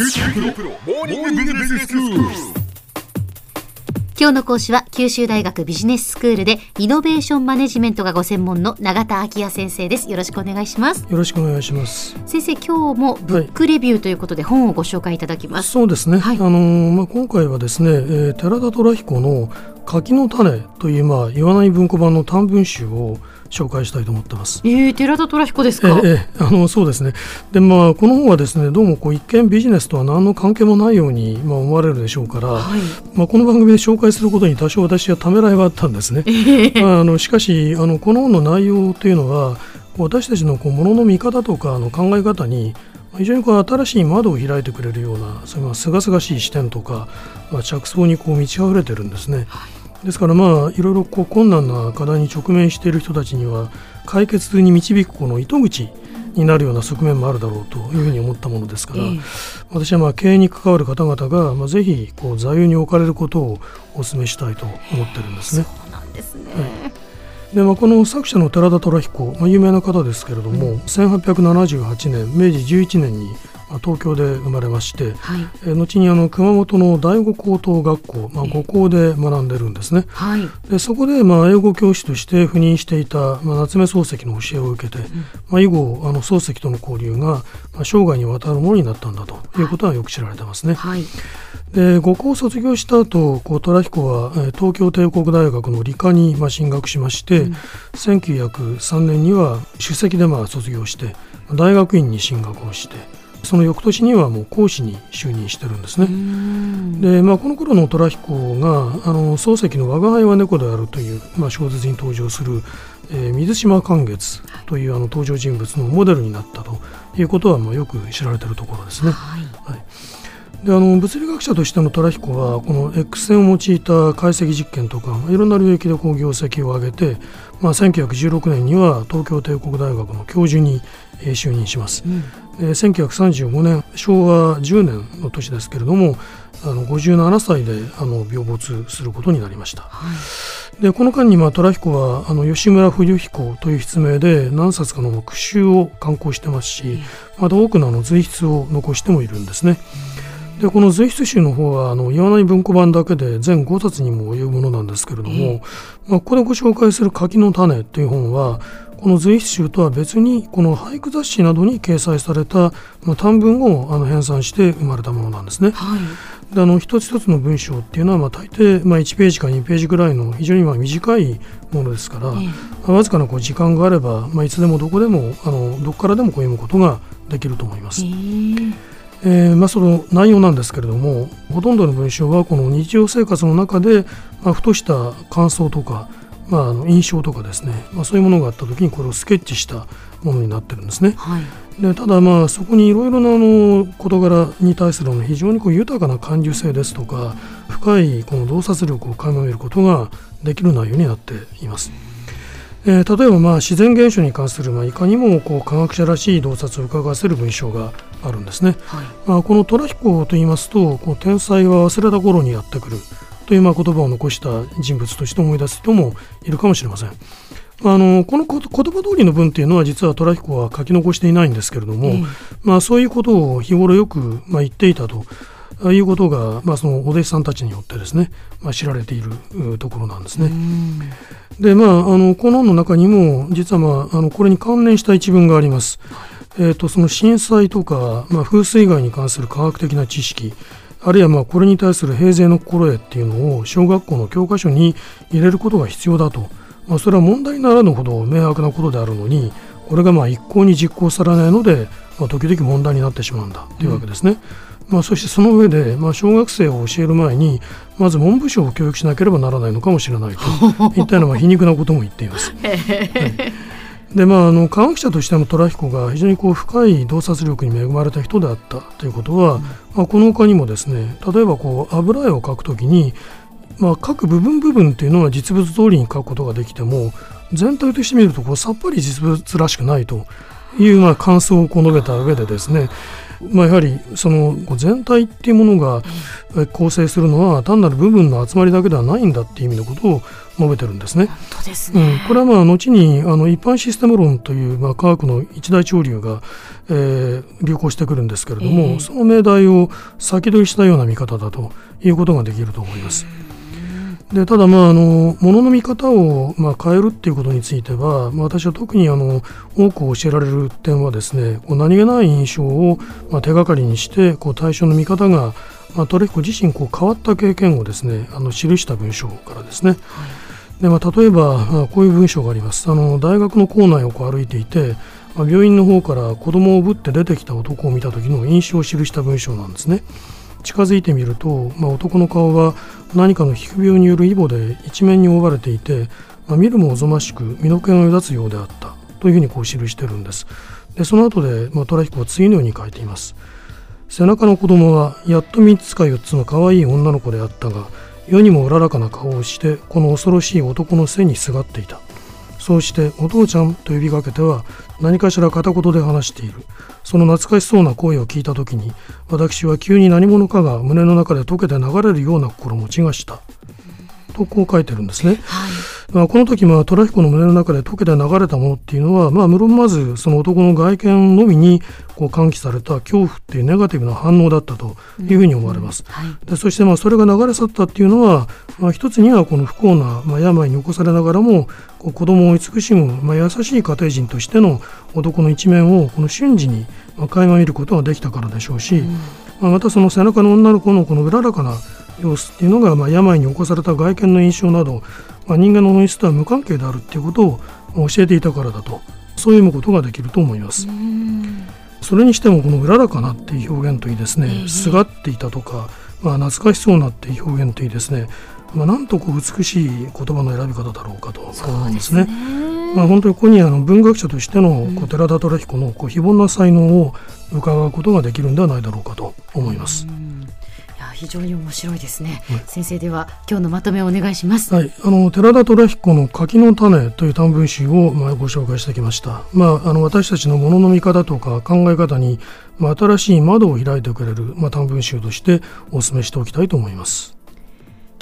今日の講師は九州大学ビジネススクールでイノベーションマネジメントがご専門の永田昭也先生です。よろしくお願いします。よろしくお願いします。先生今日もブックレビューということで本をご紹介いただきます、そうですね。はい。あのーまあ今回はですね、えー寺田虎彦の柿の種というまあ言わない文庫版の短文集を紹介したいと思ってます。えー、寺田虎彦ですえか、ええあのそうですね。でまあこの本はですねどうもこう一見ビジネスとは何の関係もないようにまあ思われるでしょうから、はいまあこの番組で紹介することに多少私はためらいはあったんですね。まああのしかしあのこの本の内容というのは私たちのこう物の見方とかの考え方に非常にこう新しい窓を開いてくれるようなそういうまあ清々しい視点とか、まあ、着想にこう満ち溢れてるんですね。ですからまあいろいろこう困難な課題に直面している人たちには解決に導くこの糸口になるような側面もあるだろうというふうに思ったものですから、ええ。私はまあ経営に関わる方々がまあぜひこう座右に置かれることをお勧めしたいと思ってるんですね。そうなんですね、でまあ、この作者の寺田虎彦、まあ、有名な方ですけれども、1878年明治11年に、まあ、東京で生まれまして、はい。えー後にあの熊本の第五高等学校、まあ、五校で学んでるんですね。はい。でそこでまあ英語教師として赴任していた、まあ、夏目漱石の教えを受けて、まあ、以後あの漱石との交流が、まあ、生涯にわたるものになったんだとい。うことはよく知られてますね。はい。で五校を卒業した後こう虎彦はえー東京帝国大学の理科にまあ進学しまして、1903年には首席でまあ卒業して大学院に進学をしてその翌年にはもう講師に就任してるんですね。でまあ、この頃の虎彦があの漱石の「我が輩は猫である」という、まあ、小説に登場する、えー水島寛月というあの登場人物のモデルになったということはまあよく知られているところですね。はいであの物理学者としての虎彦はこの X 線を用いた解析実験とかまあいろんな領域でこう業績を上げて、まあ、1916年には東京帝国大学の教授にえー就任します。うんで1935年昭和10年の年ですけれどもあの57歳であの病没することになりました。はいでこの間にまあ虎彦はあの吉村冬彦という筆名で何冊かの句集を刊行してますしまた多くのあの随筆を残してもいるんですね。でこの随筆集の方はあの岩内文庫版だけで全5冊にも及ぶものなんですけれども、えまあ、ここでご紹介する「柿の種」という本はこの随筆集とは別にこの俳句雑誌などに掲載された、まあ、短文をあの編纂して生まれたものなんですね。はいであの一つ一つの文章っていうのはまあ大抵まあ1ページか2ページぐらいの非常にまあ短いものですから、ええまあわずかなこう時間があれば、まあ、いつでもどこでもあのどこからでもこう読むことができると思います。えーえーまあ、その内容なんですけれどもほとんどの文章はこの日常生活の中で、まあ、ふとした感想とか、まあ、あの印象とかですね、まあ、そういうものがあった時にこれをスケッチしたものになってるんですね。はいでただまあそこにいろいろなあの事柄に対するあの非常にこう豊かな感受性ですとか深いこの洞察力を垣間見ることができる内容になっています。えー例えばまあ自然現象に関するまあいかにもこう科学者らしい洞察を伺わせる文章があるんですね。はいまあ、この虎彦と言いますとこう天才は忘れた頃にやってくるというまあ言葉を残した人物として思い出す人もいるかもしれません。あのこの言葉通りの文っていうのは実は虎彦は書き残していないんですけれども、ええまあ、そういうことを日頃よくまあ言っていたということが、まあ、そのお弟子さんたちによってですね、まあ、知られているうところなんですね。うんでまあ、あのこの本の中にも実は、まあ、あのこれに関連した一文があります。えー、とその震災とか、まあ、風水害に関する科学的な知識あるいはまあこれに対する平勢の心得っていうのを小学校の教科書に入れることが必要だと、まあ、それは問題にならぬほど明白なことであるのにこれがまあ一向に実行されないので、まあ、時々問題になってしまうんだというわけですね。まあ、そしてその上で、まあ、小学生を教える前にまず文部省を教育しなければならないのかもしれないと いったようなまあ皮肉なことも言っています。でまあ、あの科学者としての虎彦が非常にこう深い洞察力に恵まれた人であったということは、まあ、この他にもですね例えばこう油絵を描くときに、まあ、各部分部分っていうのは実物通りに描くことができても全体として見るとこうさっぱり実物らしくないというまあ感想を述べた上でですねまあ、やはりその全体っていうものが構成するのは単なる部分の集まりだけではないんだっていう意味のことを述べてるんですね。すね、うん、これはまあ後にあの一般システム論というまあ科学の一大潮流が、えー、流行してくるんですけれども、えー、その命題を先取りしたような見方だということができると思います。でただ、まあ、あの物の見方を、まあ、変えるっていうことについては、まあ、私は特にあの多く教えられる点はですねこう何気ない印象を、まあ、手がかりにしてこう対象の見方が、まあ、取引自身こう変わった経験をですねあの記した文章からですね、はい、でまあ、例えば、まあ、こういう文章があります。あの大学の構内をこう歩いていて、まあ、病院の方から子供をぶって出てきた男を見た時の印象を記した文章なんですね。近づいてみると、まあ、男の顔は何かの皮膚病によるイボで一面に覆われていて、まあ、見るもおぞましく身の毛がよだつようであったというふうにこう記してるんです。でその後で、まあ、トラヒコは次のように書いています。背中の子供はやっと3つか4つの可愛い女の子であったが世にもうららかな顔をしてこの恐ろしい男の背にすがっていた。そうしてお父ちゃんと呼びかけては何かしら片言で話している。その懐かしそうな声を聞いた時に私は急に何者かが胸の中で溶けて流れるような心持ちがしたとこう書いてるんですね。はいまあ、この時、まあ、虎彦の胸の中で溶けて流れたものっていうのは、まあ、無論まずその男の外見のみにこう喚起された恐怖っていうネガティブな反応だったというふうに思われます。うんはい、でそしてまあそれが流れ去ったっていうのは、まあ、一つにはこの不幸な、まあ、病に起こされながらもこう子供を慈しむ、まあ、優しい家庭人としての男の一面をこの瞬時に垣間見ることができたからでしょうし、うん、まあ、またその背中の女の子のこのうららかな様子っていうのが、まあ、病に起こされた外見の印象など、まあ、人間の本質とは無関係であるっていうことを教えていたからだとそういうことができると思います。それにしてもこの「うららかな」っていう表現といいですね「すがっていた」とか、まあ、懐かしそうなっていう表現といいですね、まあ、なんとこう美しい言葉の選び方だろうかと思うんですね。まあ、本当にここにあの文学者としてのこう寺田虎彦のこう非凡な才能を伺うことができるんではないだろうかと思います。非常に面白いですね、はい、先生では今日のまとめをお願いします。はい。あの寺田虎彦の柿の種という短文集をまあご紹介してきました。まああの私たちのものの見方とか考え方にまあ新しい窓を開いてくれるまあ短文集としてお勧めしておきたいと思います。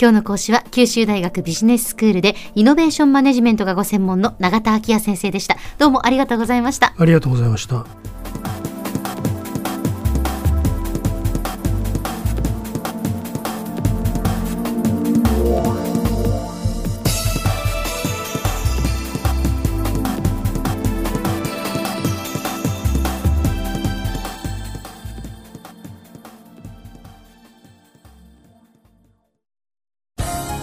今日の講師は九州大学ビジネススクールでイノベーションマネジメントがご専門の永田昭也先生でした。どうもありがとうございました。ありがとうございました